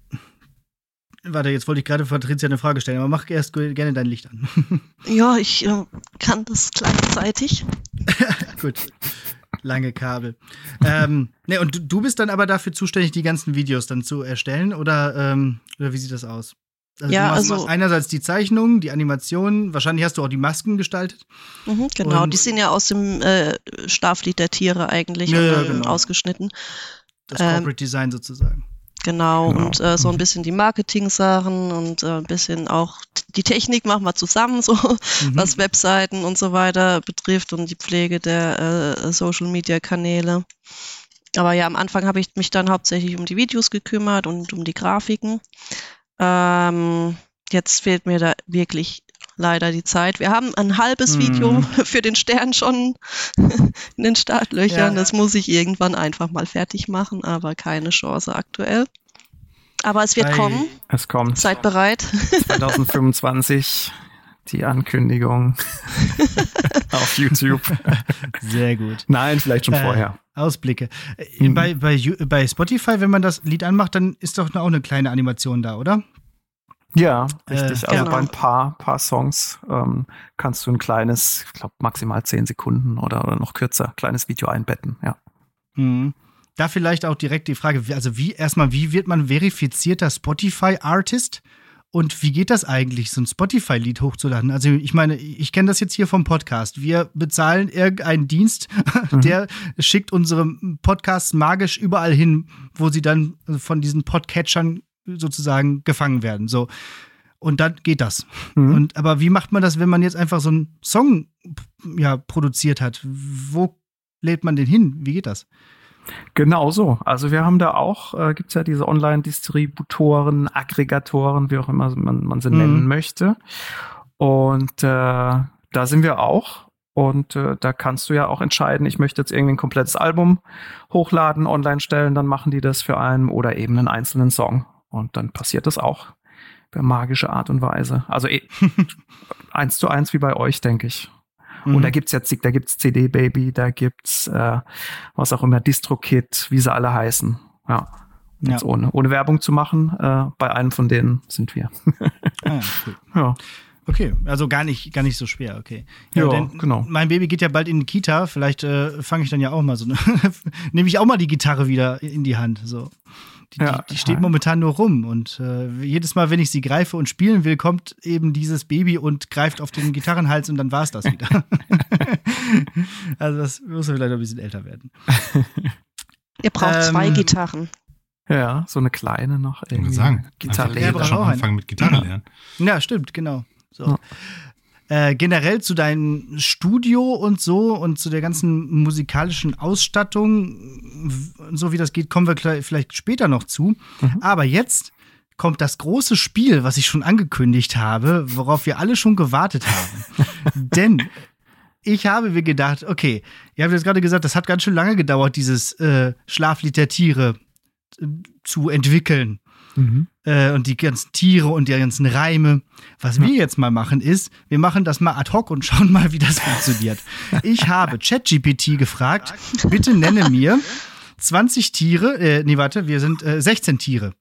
Warte, jetzt wollte ich gerade Patricia eine Frage stellen, aber mach erst gerne dein Licht an. ja, ich äh, kann das gleichzeitig. Gut. Lange Kabel. ähm, ne, und du, du bist dann aber dafür zuständig, die ganzen Videos dann zu erstellen, oder, ähm, oder wie sieht das aus? Also Ja, du machst, also- einerseits die Zeichnungen, die Animationen, wahrscheinlich hast du auch die Masken gestaltet. Mhm, genau, Und- die sind ja aus dem äh, Schlaflied der Tiere eigentlich ja, dann genau. ausgeschnitten. Das Ähm, Corporate Design sozusagen. Genau, Genau. und äh, so ein Mhm. bisschen die Marketing-Sachen und äh, ein bisschen auch die Technik machen wir zusammen, so Mhm. was Webseiten und so weiter betrifft und die Pflege der äh, Social-Media-Kanäle. Aber ja, am Anfang habe ich mich dann hauptsächlich um die Videos gekümmert und um die Grafiken. Ähm, jetzt fehlt mir da wirklich leider die Zeit. Wir haben ein halbes Mhm. Video für den Stern schon in den Startlöchern. Ja. Das muss ich irgendwann einfach mal fertig machen, aber keine Chance aktuell. Aber es wird Ei. kommen. Es kommt Seid bereit. 2025 die Ankündigung auf YouTube. Sehr gut. Nein, vielleicht schon Äh, vorher. Ausblicke. Mhm. Bei, bei, bei Spotify, wenn man das Lied anmacht, dann ist doch auch eine kleine Animation da, oder? Ja, äh, richtig. also genau. bei ein paar, paar Songs ähm, kannst du ein kleines, ich glaube maximal 10 Sekunden oder, oder noch kürzer, kleines Video einbetten. Ja. Mhm. Da vielleicht auch direkt die Frage, also wie erstmal, wie wird man verifizierter Spotify-Artist? Und wie geht das eigentlich, so ein Spotify-Lied hochzuladen? Also ich meine, ich kenne das jetzt hier vom Podcast. Wir bezahlen irgendeinen Dienst, Mhm. der schickt unsere Podcasts magisch überall hin, wo sie dann von diesen Podcatchern sozusagen gefangen werden. So. Und dann geht das. Mhm. Und aber wie macht man das, wenn man jetzt einfach so einen Song ja, produziert hat? Wo lädt man den hin? Wie geht das? Genau so. Also wir haben da auch, äh, gibt's ja diese Online-Distributoren, Aggregatoren, wie auch immer man, man sie Mhm. nennen möchte. Und äh, da sind wir auch. Und äh, da kannst du ja auch entscheiden, ich möchte jetzt irgendwie ein komplettes Album hochladen, online stellen, dann machen die das für einen oder eben einen einzelnen Song. Und dann passiert das auch per magische Art und Weise. Also eh, eins zu eins wie bei euch, denke ich. Und da Mhm. gibt's jetzt, da gibt's CD Baby, da gibt's äh, was auch immer, DistroKit, wie sie alle heißen. Ja. Jetzt Ja. ohne, ohne Werbung zu machen, äh, bei einem von denen sind wir. Ah, cool. Ja. Okay, also gar nicht, gar nicht so schwer, okay. Ja, denn genau. Mein Baby geht ja bald in die Kita, vielleicht äh, fange ich dann ja auch mal so, nehme ich auch mal die Gitarre wieder in die Hand. So. Die, Ja, die, die steht ja. momentan nur rum und äh, jedes Mal, wenn ich sie greife und spielen will, kommt eben dieses Baby und greift auf den Gitarrenhals und dann war es das wieder. also das muss vielleicht noch ein bisschen älter werden. Ihr braucht Ähm, zwei Gitarren. Ja, so eine kleine noch. Ich würde Irgendwie. sagen, Gitarre. einfach Ja, jetzt braucht schon anfangen mit Gitarre lernen. Ja, stimmt, genau. So. Ja. Äh, generell zu deinem Studio und so und zu der ganzen musikalischen Ausstattung, so wie das geht, kommen wir vielleicht später noch zu. Mhm. Aber jetzt kommt das große Spiel, was ich schon angekündigt habe, worauf wir alle schon gewartet haben. Denn ich habe mir gedacht, okay, ihr habt jetzt gerade gesagt, das hat ganz schön lange gedauert, dieses äh, Schlaflied der Tiere äh, zu entwickeln Mhm. äh, und die ganzen Tiere und die ganzen Reime. Was wir jetzt mal machen ist, wir machen das mal ad hoc und schauen mal, wie das funktioniert. Ich habe ChatGPT gefragt, bitte nenne mir 20 Tiere, äh, nee, warte, wir sind äh, 16 Tiere.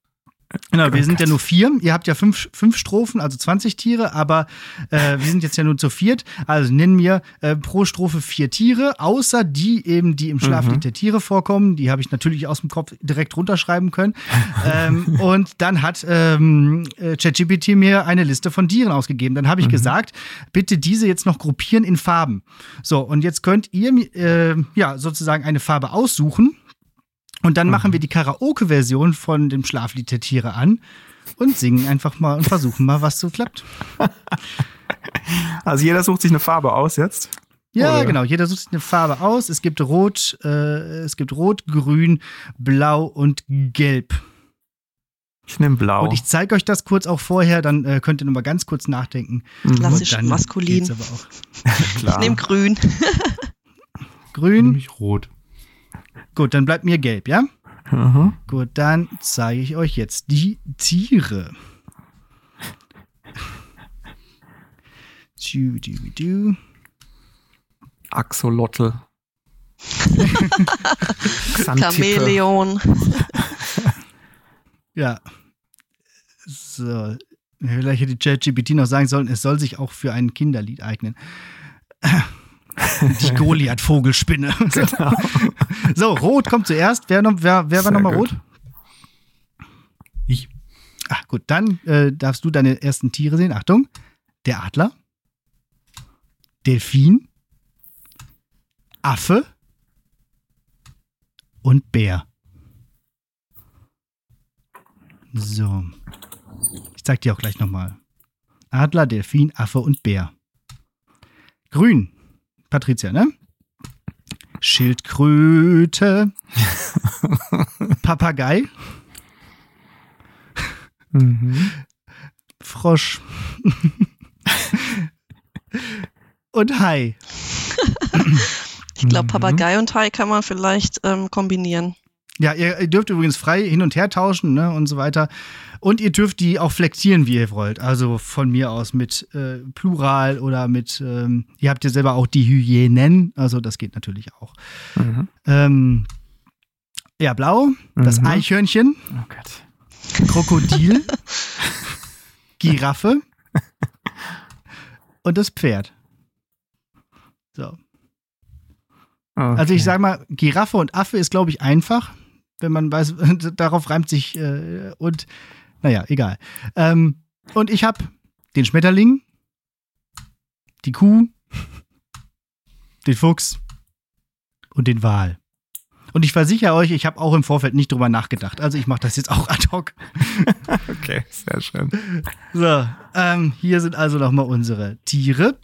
Genau, wir sind ja nur vier. Ihr habt ja fünf, fünf Strophen, also 20 Tiere, aber äh, wir sind jetzt ja nur zu viert. Also nennen mir äh, pro Strophe vier Tiere, außer die eben, die im Schlaflied der Tiere vorkommen. Die habe ich natürlich aus dem Kopf direkt runterschreiben können. ähm, und dann hat ähm, äh, ChatGPT mir eine Liste von Tieren ausgegeben. Dann habe ich gesagt, bitte diese jetzt noch gruppieren in Farben. So, und jetzt könnt ihr äh, ja sozusagen eine Farbe aussuchen. Und dann machen wir die Karaoke-Version von dem Schlaflied der Tiere an und singen einfach mal und versuchen mal, was so klappt. Also jeder sucht sich eine Farbe aus jetzt. Ja, Oder? genau. Jeder sucht sich eine Farbe aus. Es gibt Rot, äh, es gibt Rot, Grün, Blau und Gelb. Ich nehme blau. Und ich zeige euch das kurz auch vorher, dann äh, könnt ihr noch mal ganz kurz nachdenken. Mhm. Klassisch maskulin. geht's aber auch. Klar. Ich nehme grün. Grün. Nämlich rot. Gut, dann bleibt mir Gelb, ja? Mhm. Gut, dann zeige ich euch jetzt die Tiere. Du, du, du. Axolotl. Chamäleon. Ja. So. Vielleicht hätte ChatGPT noch sagen sollen, es soll sich auch für ein Kinderlied eignen. Die Goliath-Vogelspinne. Genau. So, Rot kommt zuerst. Wer, noch, wer, wer war nochmal. Rot? Ich. Ach gut, dann äh, darfst du deine ersten Tiere sehen. Achtung. Der Adler. Delfin. Affe. Und Bär. So. Ich zeig dir auch gleich nochmal. Adler, Delfin, Affe und Bär. Grün. Patricia, ne? Schildkröte. Papagei. Mhm. Frosch. und Hai. Ich glaube, Mhm. Papagei und Hai kann man vielleicht ähm, kombinieren. Ja, ihr, ihr dürft übrigens frei hin und her tauschen ne, und so weiter. Und ihr dürft die auch flektieren, wie ihr wollt. Also von mir aus mit äh, Plural oder mit, ähm, ihr habt ja selber auch die Hyänen. Also das geht natürlich auch. Mhm. Ähm, ja, blau, das Mhm. Eichhörnchen, Oh Gott. Krokodil, Giraffe und das Pferd. So. Okay. Also ich sag mal, Giraffe und Affe ist, glaube ich, einfach, wenn man weiß, darauf reimt sich äh, und naja, egal. Ähm, und ich habe den Schmetterling, die Kuh, den Fuchs und den Wal. Und ich versichere euch, ich habe auch im Vorfeld nicht drüber nachgedacht. Also ich mache das jetzt auch ad hoc. Okay, sehr schön. So, ähm, hier sind also nochmal unsere Tiere.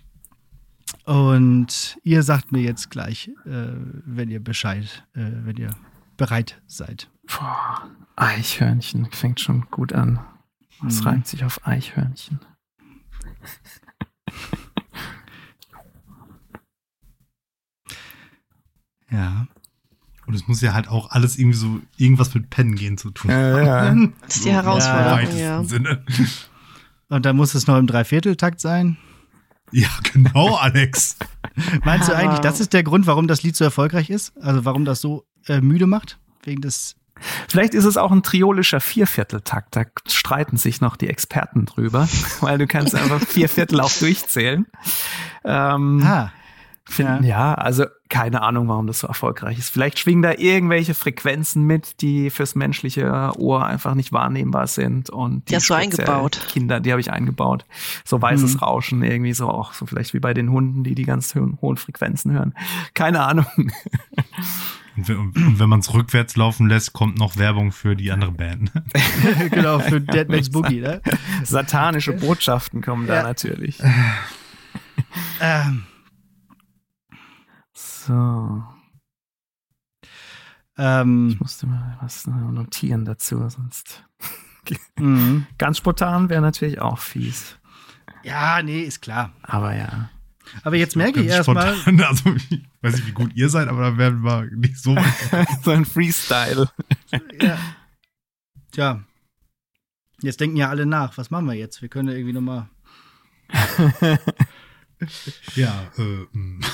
Und ihr sagt mir jetzt gleich, äh, wenn ihr Bescheid, äh, wenn ihr bereit seid. Boah, Eichhörnchen fängt schon gut an. Was Mhm. reimt sich auf Eichhörnchen? Ja. Und es muss ja halt auch alles irgendwie so irgendwas mit Pennen gehen zu tun. Ja, ja. Das ist die Herausforderung, ja. Sinne. Und dann muss es noch im Dreivierteltakt sein. Ja, genau, Alex. Meinst du Ah. eigentlich, das ist der Grund, warum das Lied so erfolgreich ist? Also warum das so äh, müde macht? Wegen des. Vielleicht ist es auch ein triolischer Viervierteltakt. Da streiten sich noch die Experten drüber, weil du kannst einfach vier Viertel auch durchzählen. Ähm, Ah, finden, ja. also keine Ahnung, warum das so erfolgreich ist. Vielleicht schwingen da irgendwelche Frequenzen mit, die fürs menschliche Ohr einfach nicht wahrnehmbar sind. Und Die hast du eingebaut. Kinder, die habe ich eingebaut. So weißes Mhm. Rauschen, irgendwie so auch so vielleicht wie bei den Hunden, die die ganz hohen Frequenzen hören. Keine Ahnung. Und wenn, man es rückwärts laufen lässt, kommt noch Werbung für die andere Band. genau, für Dead Man's Boogie, ne? Satanische Botschaften kommen da Ja. natürlich. Ähm, So, ähm, ich musste mal was notieren dazu, sonst. mhm. Ganz spontan wäre natürlich auch fies. Ja, nee, ist klar. Aber ja. Aber jetzt merke ich Ganz erstmal, spontan. Also, weiß nicht, wie gut ihr seid, aber da werden wir nicht so weit. so ein Freestyle. ja. Tja. Jetzt denken ja alle nach. Was machen wir jetzt? Wir können ja irgendwie nochmal. Ja, äh, mh.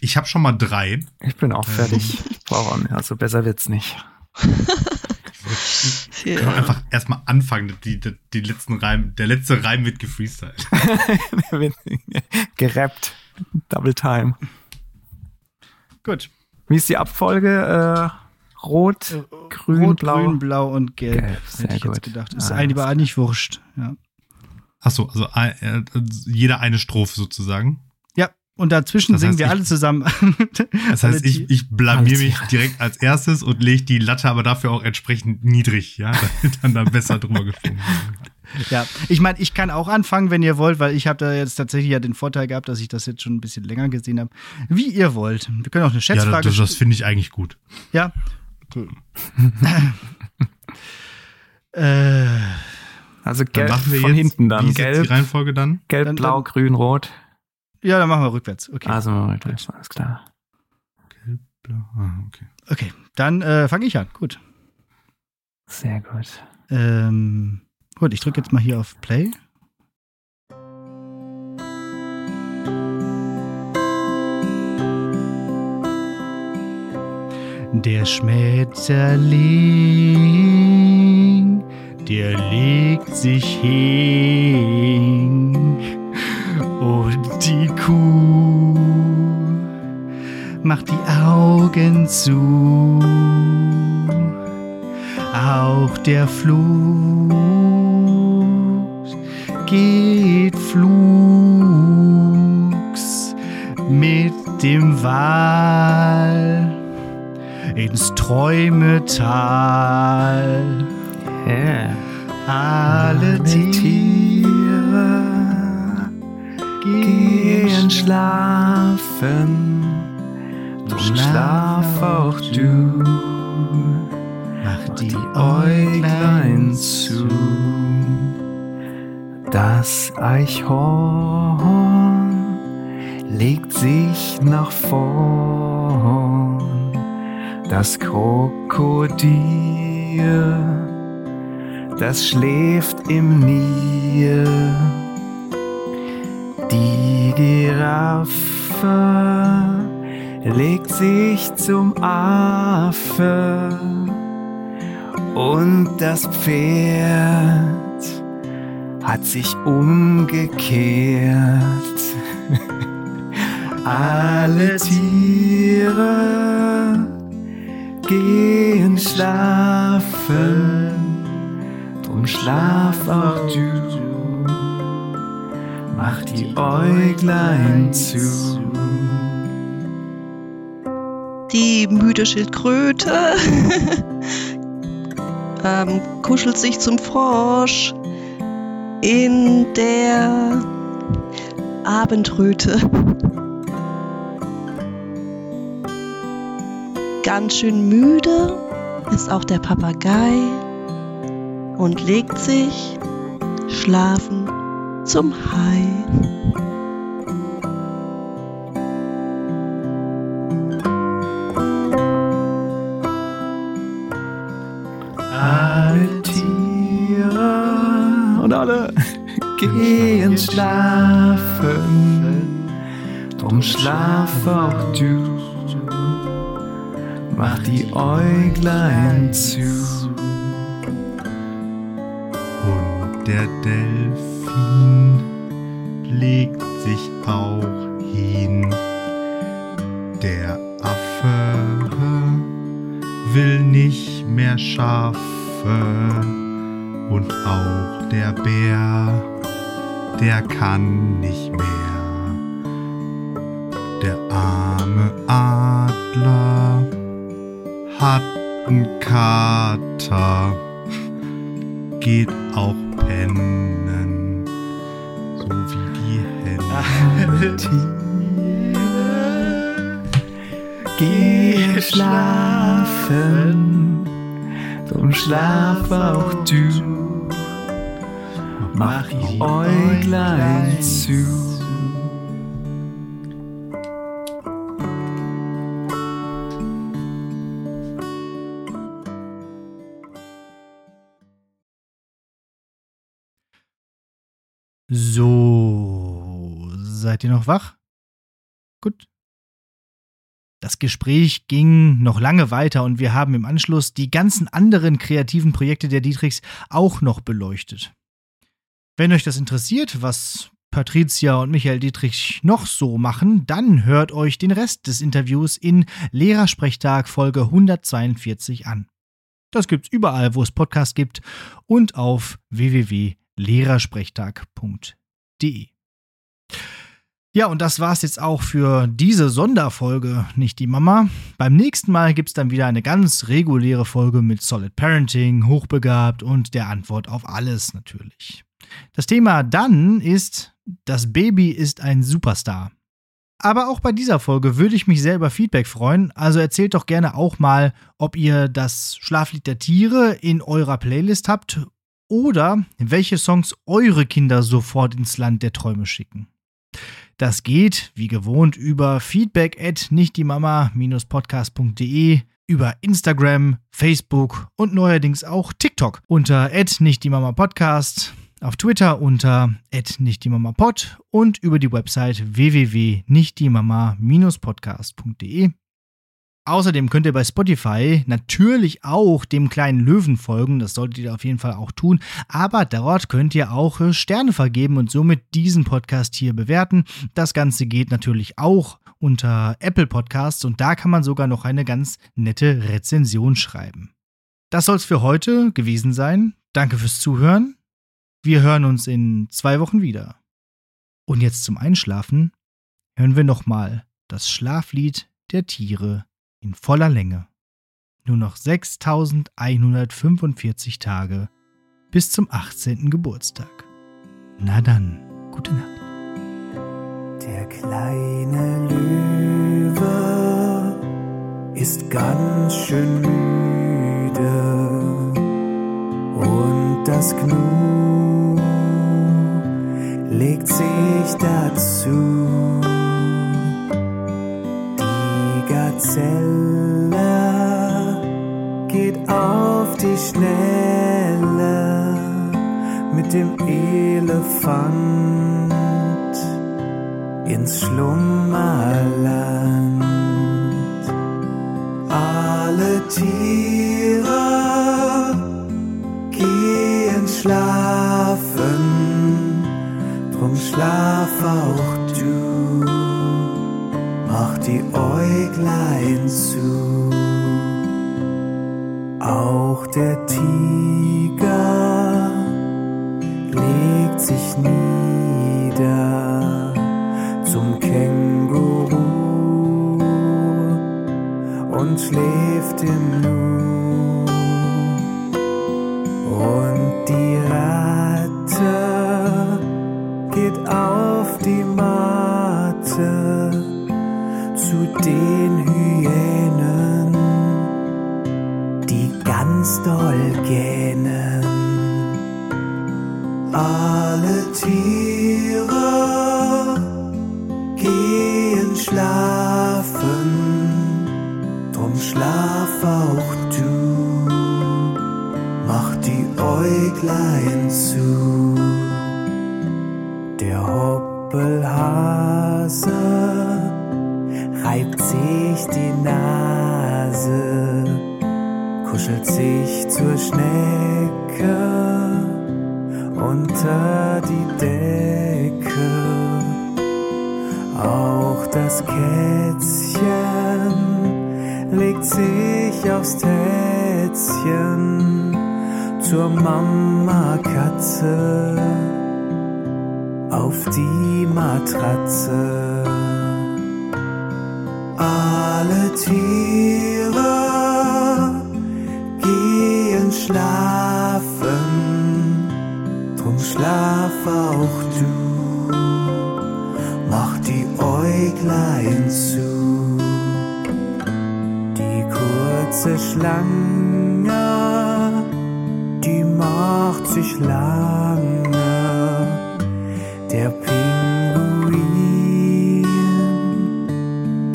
ich habe schon mal drei. Ich bin auch fertig. Ich brauche auch nicht. Also besser wird's nicht. Wir können einfach erstmal anfangen. Die, die, die letzten Reim, der letzte Reim wird gefreestylt. Gerappt. Double Time. Gut. Wie ist die Abfolge? Äh, rot, grün, Rot, blau. grün, blau und gelb. Gelb, sehr hätte ich gut. jetzt gedacht. Ist Ah, eigentlich aber eigentlich wurscht. Ja. Achso, also äh, äh, jeder eine Strophe sozusagen. ja. Und dazwischen Das singen heißt, wir ich- alle zusammen. Das heißt, ich, ich blamier mich direkt als erstes und lege die Latte aber dafür auch entsprechend niedrig, ja, damit dann da besser drüber gesprungen wird. Ja, ich meine, ich kann auch anfangen, wenn ihr wollt, weil ich habe da jetzt tatsächlich ja den Vorteil gehabt, dass ich das jetzt schon ein bisschen länger gesehen habe. Wie ihr wollt. Wir können auch eine Ja, Schätzfrage das, das finde ich eigentlich gut. Ja. äh, Also Dann gelb machen wir von jetzt, hinten dann. Wie ist Gelb, die Reihenfolge dann? gelb Dann- blau, dann- grün, rot. ja, dann machen wir rückwärts. Okay. Also Moment, alles klar. Blau. Ah, okay. Okay, dann äh, fange ich an. Gut. Sehr gut. Ähm, gut, ich drücke jetzt mal hier auf Play. Der Schmetterling, der legt sich hin und die Kuh macht die Augen zu. Auch der Fluss geht flugs mit dem Wal ins Träumetal. Yeah. Alle Tiere gehen schlafen. Drum schlaf auch du. Mach die Äuglein zu. Das Eichhorn legt sich nach vorn. Das Krokodil, das schläft im Nil. Die Giraffe legt sich zum Affe und das Pferd hat sich umgekehrt. Alle Tiere gehen schlafen, drum schlaf auch du. Mach die Äuglein zu. Die müde Schildkröte ähm, kuschelt sich zum Frosch in der Abendröte. Ganz schön müde ist auch der Papagei und legt sich schlafen zum Hai. Gehen schlafen. Drum schlaf auch du. Mach die Äuglein zu. Und der Delfin legt sich auch hin. Der Affe will nicht mehr Schafe und auch der Bär, der kann nicht mehr. Der arme Adler hat einen Kater, geht auch pennen, so wie die Henne. Geh schlafen, drum schlaf auch du. Mach die Äuglein zu. So, seid ihr noch wach? Gut. Das Gespräch ging noch lange weiter und wir haben im Anschluss die ganzen anderen kreativen Projekte der Dietrichs auch noch beleuchtet. Wenn euch das interessiert, was Patricia und Michael Dietrich noch so machen, dann hört euch den Rest des Interviews in Lehrersprechtag Folge 142 an. Das gibt's überall, wo es Podcasts gibt und auf www.lehrersprechtag.de. Ja, und das war's jetzt auch für diese Sonderfolge, nicht die Mama. Beim nächsten Mal gibt's dann wieder eine ganz reguläre Folge mit Solid Parenting, hochbegabt und der Antwort auf alles natürlich. Das Thema dann ist, das Baby ist ein Superstar. Aber auch bei dieser Folge würde ich mich sehr über Feedback freuen, also erzählt doch gerne auch mal, ob ihr das Schlaflied der Tiere in eurer Playlist habt oder welche Songs eure Kinder sofort ins Land der Träume schicken. Das geht, wie gewohnt, über feedback at nichtdiemama-podcast.de, über Instagram, Facebook und neuerdings auch TikTok unter at nichtdiemama-podcast, auf Twitter unter nichtdiemama-pod und über die Website www.nichtdiemama-podcast.de. Außerdem könnt ihr bei Spotify natürlich auch dem kleinen Löwen folgen, das solltet ihr auf jeden Fall auch tun, aber dort könnt ihr auch äh, Sterne vergeben und somit diesen Podcast hier bewerten. Das Ganze geht natürlich auch unter Apple Podcasts und da kann man sogar noch eine ganz nette Rezension schreiben. Das soll es für heute gewesen sein. Danke fürs Zuhören. Wir hören uns in zwei Wochen wieder. Und jetzt zum Einschlafen hören wir nochmal das Schlaflied der Tiere in voller Länge. Nur noch 6145 Tage bis zum 18. Geburtstag. Na dann, gute Nacht. Der kleine Löwe ist ganz schön müde und das Gnu legt sich dazu. Die Gazelle geht auf die Schnelle mit dem Elefant ins Schlummerland. Alle Tiere gehen schlafen, schlaf auch du, mach die Äuglein zu. Auch der Tiger legt sich nieder zum Känguru und schläft im Nu.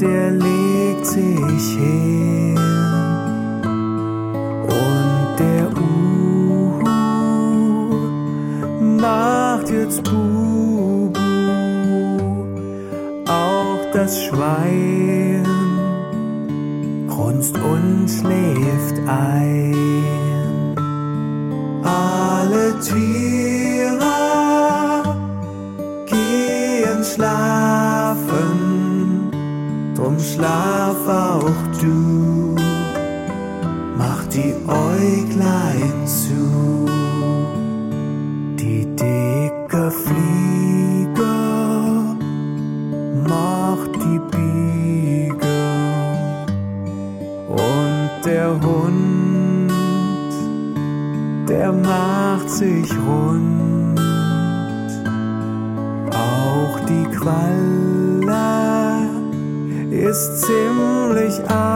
Der legt sich hin. Und der Uhu macht jetzt Bubu. Auch das Schwein grunzt und schläft ein. Drum schlaf auch du. Mach die Äuglein ist ziemlich arm.